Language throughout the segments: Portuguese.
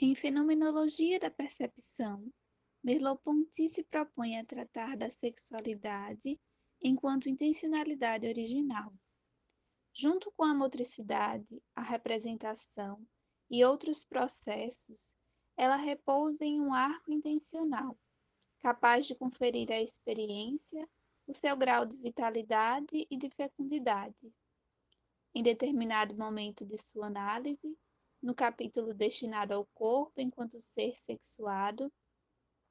Em Fenomenologia da Percepção, Merleau-Ponty se propõe a tratar da sexualidade enquanto intencionalidade original. Junto com a motricidade, a representação e outros processos, ela repousa em um arco intencional, capaz de conferir à experiência o seu grau de vitalidade e de fecundidade. Em determinado momento de sua análise, no capítulo destinado ao corpo enquanto ser sexuado,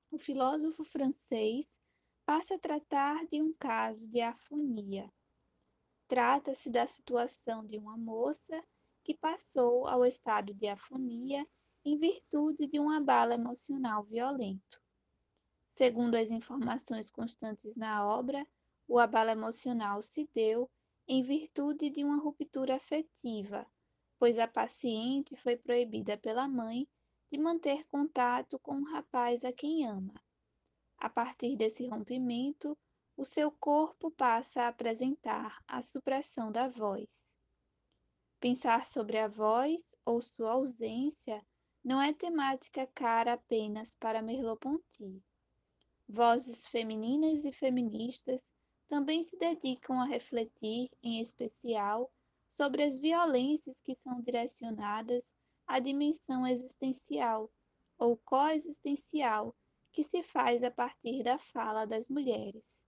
o filósofo francês passa a tratar de um caso de afonia. Trata-se da situação de uma moça que passou ao estado de afonia em virtude de um abalo emocional violento. Segundo as informações constantes na obra, o abalo emocional se deu em virtude de uma ruptura afetiva, pois a paciente foi proibida pela mãe de manter contato com o rapaz a quem ama. A partir desse rompimento, o seu corpo passa a apresentar a supressão da voz. Pensar sobre a voz ou sua ausência não é temática cara apenas para Merleau-Ponty. Vozes femininas e feministas também se dedicam a refletir, em especial, sobre as violências que são direcionadas à dimensão existencial ou coexistencial que se faz a partir da fala das mulheres.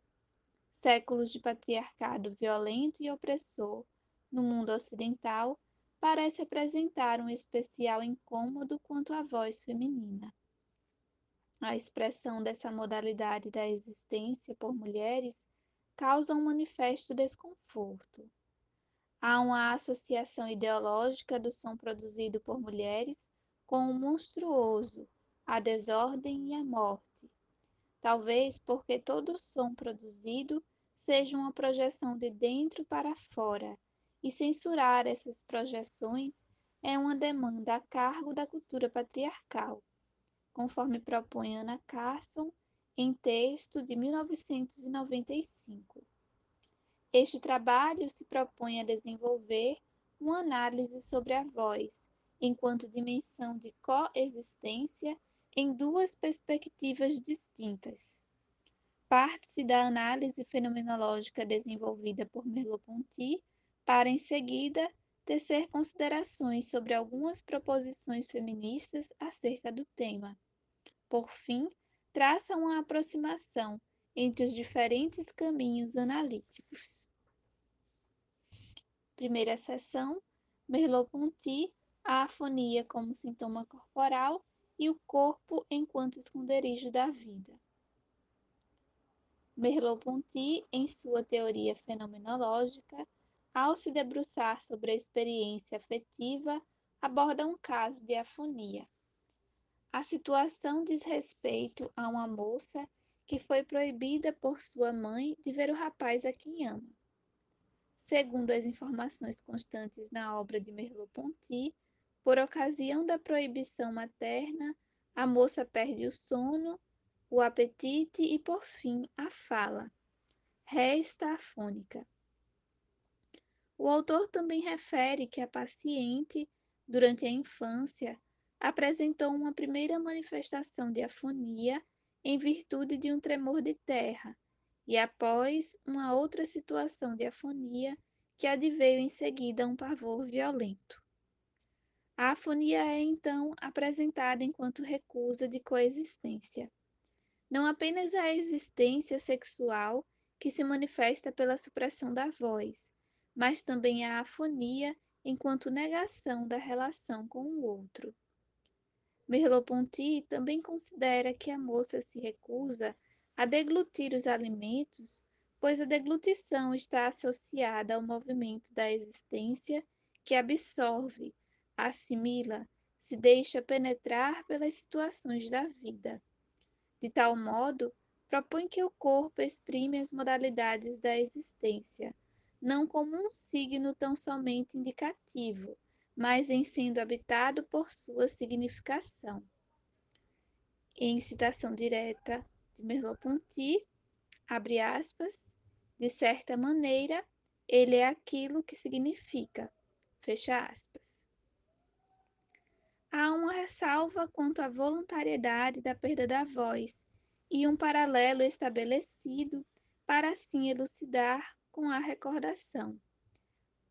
Séculos de patriarcado violento e opressor no mundo ocidental parece apresentar um especial incômodo quanto à voz feminina. A expressão dessa modalidade da existência por mulheres causa um manifesto desconforto. Há uma associação ideológica do som produzido por mulheres com o monstruoso, a desordem e a morte. Talvez porque todo som produzido seja uma projeção de dentro para fora, e censurar essas projeções é uma demanda a cargo da cultura patriarcal, conforme propõe Ana Carson em texto de 1995. Este trabalho se propõe a desenvolver uma análise sobre a voz, enquanto dimensão de coexistência em duas perspectivas distintas. Parte-se da análise fenomenológica desenvolvida por Merleau-Ponty para, em seguida, tecer considerações sobre algumas proposições feministas acerca do tema. Por fim, traça uma aproximação entre os diferentes caminhos analíticos. Primeira seção: Merleau-Ponty, a afonia como sintoma corporal e o corpo enquanto esconderijo da vida. Merleau-Ponty, em sua teoria fenomenológica, ao se debruçar sobre a experiência afetiva, aborda um caso de afonia. A situação diz respeito a uma moça que foi proibida por sua mãe de ver o rapaz a quem ama. Segundo as informações constantes na obra de Merleau-Ponty, por ocasião da proibição materna, a moça perde o sono, o apetite e, por fim, a fala. Resta afônica. O autor também refere que a paciente, durante a infância, apresentou uma primeira manifestação de afonia em virtude de um tremor de terra, e após uma outra situação de afonia que adveio em seguida um pavor violento. A afonia é então apresentada enquanto recusa de coexistência. Não apenas a existência sexual que se manifesta pela supressão da voz, mas também a afonia enquanto negação da relação com o outro. Merleau-Ponty também considera que a moça se recusa a deglutir os alimentos, pois a deglutição está associada ao movimento da existência que absorve, assimila, se deixa penetrar pelas situações da vida. De tal modo, propõe que o corpo exprime as modalidades da existência, não como um signo tão somente indicativo, mas em sendo habitado por sua significação. Em citação direta de Merleau-Ponty, abre aspas, de certa maneira, ele é aquilo que significa, fecha aspas. Há uma ressalva quanto à voluntariedade da perda da voz e um paralelo estabelecido para assim elucidar com a recordação.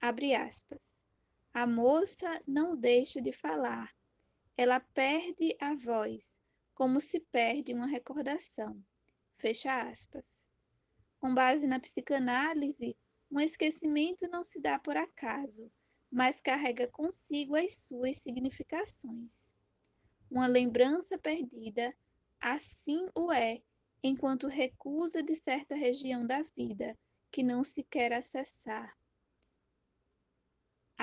Abre aspas. A moça não deixa de falar. Ela perde a voz, como se perde uma recordação. Fecha aspas. Com base na psicanálise, um esquecimento não se dá por acaso, mas carrega consigo as suas significações. Uma lembrança perdida, assim o é, enquanto recusa de certa região da vida que não se quer acessar.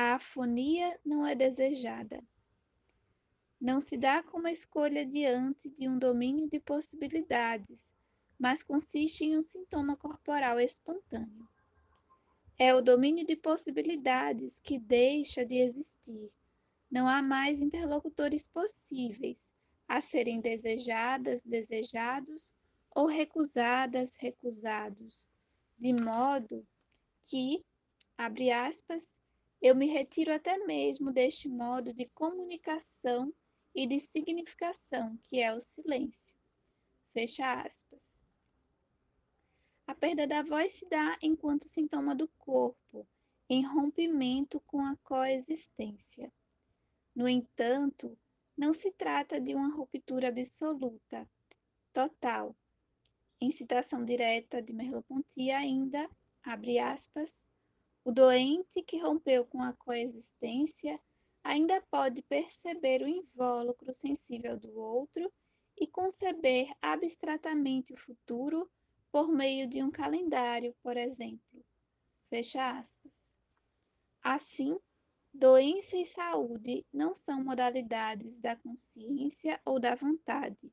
A afonia não é desejada. Não se dá como escolha diante de um domínio de possibilidades, mas consiste em um sintoma corporal espontâneo. É o domínio de possibilidades que deixa de existir. Não há mais interlocutores possíveis a serem desejadas, desejados ou recusadas, recusados, de modo que, abre aspas, eu me retiro até mesmo deste modo de comunicação e de significação que é o silêncio. Fecha aspas. A perda da voz se dá enquanto sintoma do corpo, em rompimento com a coexistência. No entanto, não se trata de uma ruptura absoluta, total. Em citação direta de Merleau-Ponty ainda, abre aspas, o doente que rompeu com a coexistência ainda pode perceber o invólucro sensível do outro e conceber abstratamente o futuro por meio de um calendário, por exemplo. Fecha aspas. Assim, doença e saúde não são modalidades da consciência ou da vontade,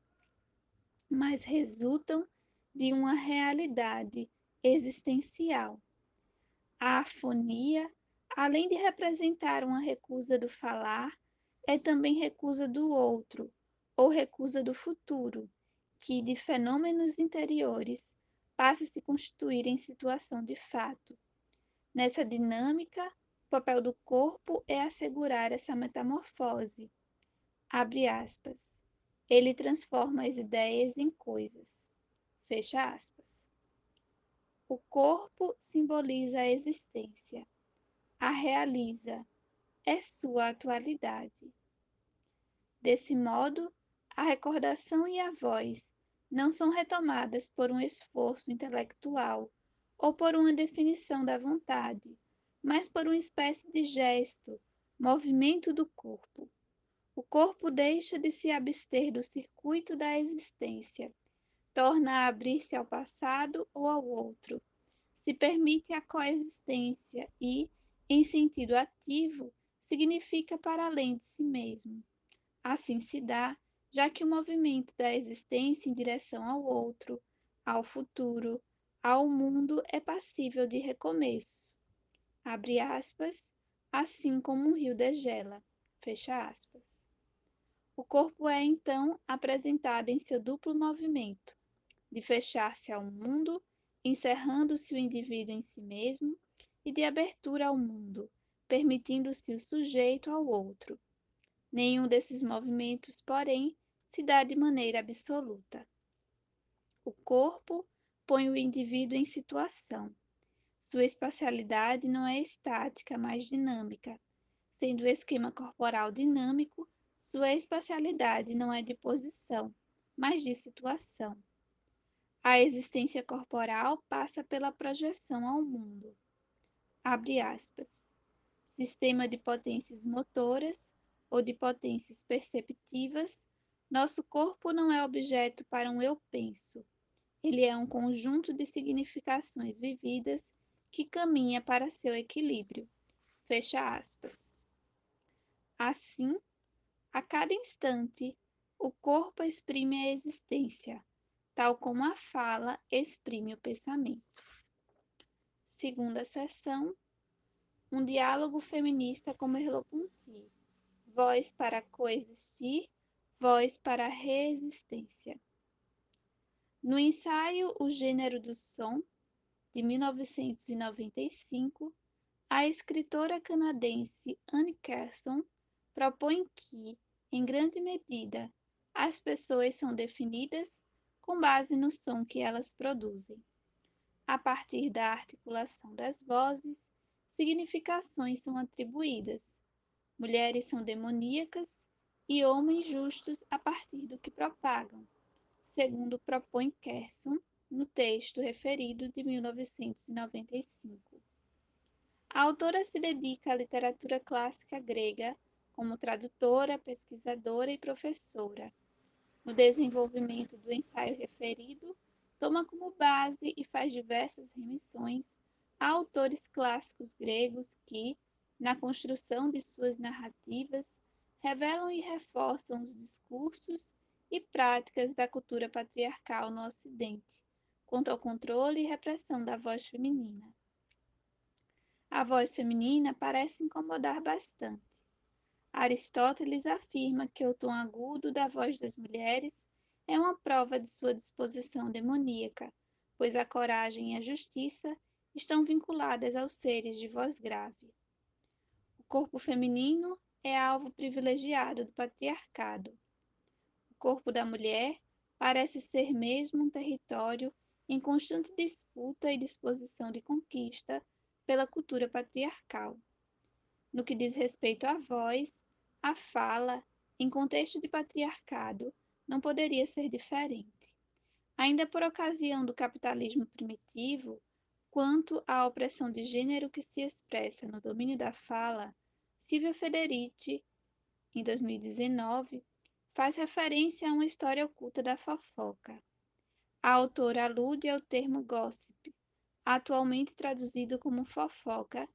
mas resultam de uma realidade existencial. A afonia, além de representar uma recusa do falar, é também recusa do outro, ou recusa do futuro, que de fenômenos interiores passa a se constituir em situação de fato. Nessa dinâmica, o papel do corpo é assegurar essa metamorfose. Abre aspas. Ele transforma as ideias em coisas. Fecha aspas. O corpo simboliza a existência, a realiza, é sua atualidade. Desse modo, a recordação e a voz não são retomadas por um esforço intelectual ou por uma definição da vontade, mas por uma espécie de gesto, movimento do corpo. O corpo deixa de se abster do circuito da existência, torna a abrir-se ao passado ou ao outro, se permite a coexistência e, em sentido ativo, significa para além de si mesmo. Assim se dá já que o movimento da existência em direção ao outro, ao futuro, ao mundo é passível de recomeço. Abre aspas, assim como um rio degela. Fecha aspas. O corpo é então apresentado em seu duplo movimento, de fechar-se ao mundo, encerrando-se o indivíduo em si mesmo, e de abertura ao mundo, permitindo-se o sujeito ao outro, Nenhum desses movimentos, porém, se dá de maneira absoluta. O corpo põe o indivíduo em situação. Sua espacialidade não é estática, mas dinâmica. Sendo o esquema corporal dinâmico, sua espacialidade não é de posição, mas de situação. A existência corporal passa pela projeção ao mundo. Abre aspas. Sistema de potências motoras ou de potências perceptivas, nosso corpo não é objeto para um eu penso. Ele é um conjunto de significações vividas que caminha para seu equilíbrio. Fecha aspas. Assim, a cada instante, o corpo exprime a existência, tal como a fala exprime o pensamento. Segunda sessão, um diálogo feminista com Merleau-Ponty voz para coexistir, voz para resistência. No ensaio O Gênero do Som, de 1995, a escritora canadense Anne Carson propõe que, em grande medida, as pessoas são definidas com base no som que elas produzem. A partir da articulação das vozes, significações são atribuídas. Mulheres são demoníacas e homens justos a partir do que propagam, segundo propõe Kerson no texto referido de 1995. A autora se dedica à literatura clássica grega como tradutora, pesquisadora e professora. No desenvolvimento do ensaio referido, toma como base e faz diversas remissões a autores clássicos gregos que, na construção de suas narrativas, revelam e reforçam os discursos e práticas da cultura patriarcal no Ocidente, quanto ao controle e repressão da voz feminina. A voz feminina parece incomodar bastante. Aristóteles afirma que o tom agudo da voz das mulheres é uma prova de sua disposição demoníaca, pois a coragem e a justiça estão vinculadas aos seres de voz grave. O corpo feminino é alvo privilegiado do patriarcado. O corpo da mulher parece ser mesmo um território em constante disputa e disposição de conquista pela cultura patriarcal. No que diz respeito à voz, a fala, em contexto de patriarcado, não poderia ser diferente. Ainda por ocasião do capitalismo primitivo, quanto à opressão de gênero que se expressa no domínio da fala, Silvia Federici, em 2019, faz referência a uma história oculta da fofoca. A autora alude ao termo gossip, atualmente traduzido como fofoca,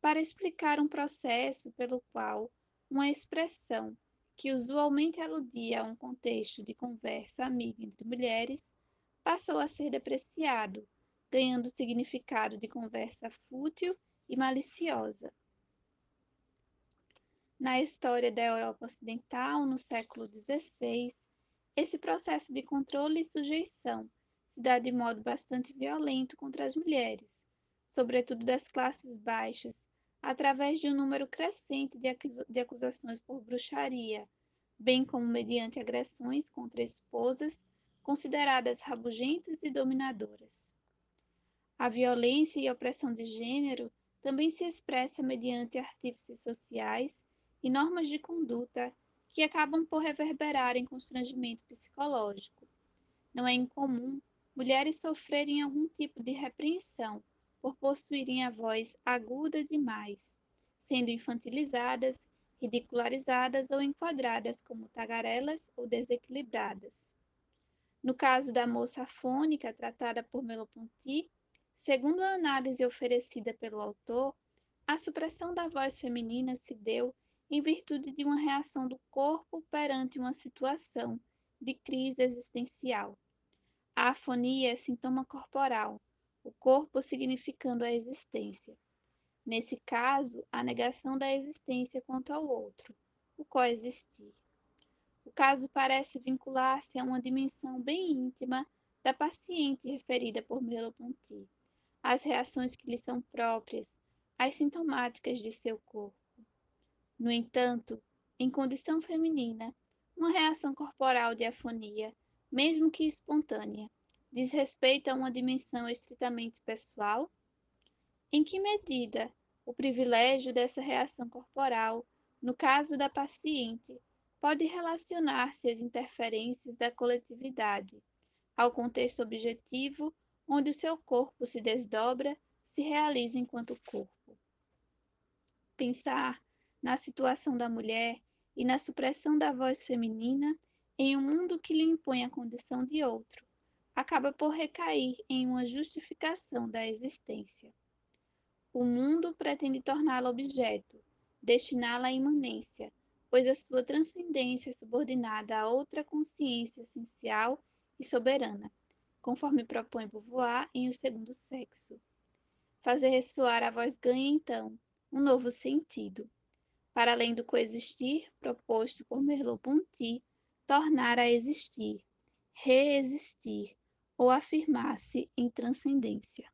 para explicar um processo pelo qual uma expressão que usualmente aludia a um contexto de conversa amiga entre mulheres passou a ser depreciado, ganhando o significado de conversa fútil e maliciosa. Na história da Europa Ocidental, no século XVI, esse processo de controle e sujeição se dá de modo bastante violento contra as mulheres, sobretudo das classes baixas, através de um número crescente de acusações por bruxaria, bem como mediante agressões contra esposas consideradas rabugentas e dominadoras. A violência e opressão de gênero também se expressa mediante artífices sociais e normas de conduta que acabam por reverberar em constrangimento psicológico. Não é incomum mulheres sofrerem algum tipo de repreensão por possuírem a voz aguda demais, sendo infantilizadas, ridicularizadas ou enquadradas como tagarelas ou desequilibradas. No caso da moça afônica tratada por Merleau-Ponty, segundo a análise oferecida pelo autor, a supressão da voz feminina se deu em virtude de uma reação do corpo perante uma situação de crise existencial. A afonia é sintoma corporal, o corpo significando a existência. Nesse caso, a negação da existência quanto ao outro, o coexistir. O caso parece vincular-se a uma dimensão bem íntima da paciente referida por Merleau-Ponty, as reações que lhe são próprias, as sintomáticas de seu corpo. No entanto, em condição feminina, uma reação corporal de afonia, mesmo que espontânea, diz respeito a uma dimensão estritamente pessoal? Em que medida o privilégio dessa reação corporal, no caso da paciente, pode relacionar-se às interferências da coletividade, ao contexto objetivo onde o seu corpo se desdobra, se realiza enquanto corpo? Pensar na situação da mulher e na supressão da voz feminina em um mundo que lhe impõe a condição de outro, acaba por recair em uma justificação da existência. O mundo pretende torná-la objeto, destiná-la à imanência, pois a sua transcendência é subordinada a outra consciência essencial e soberana, conforme propõe Beauvoir em O Segundo Sexo. Fazer ressoar a voz ganha, então, um novo sentido. Para além do coexistir proposto por Merleau-Ponty, tornar a existir, reexistir, ou afirmar-se em transcendência.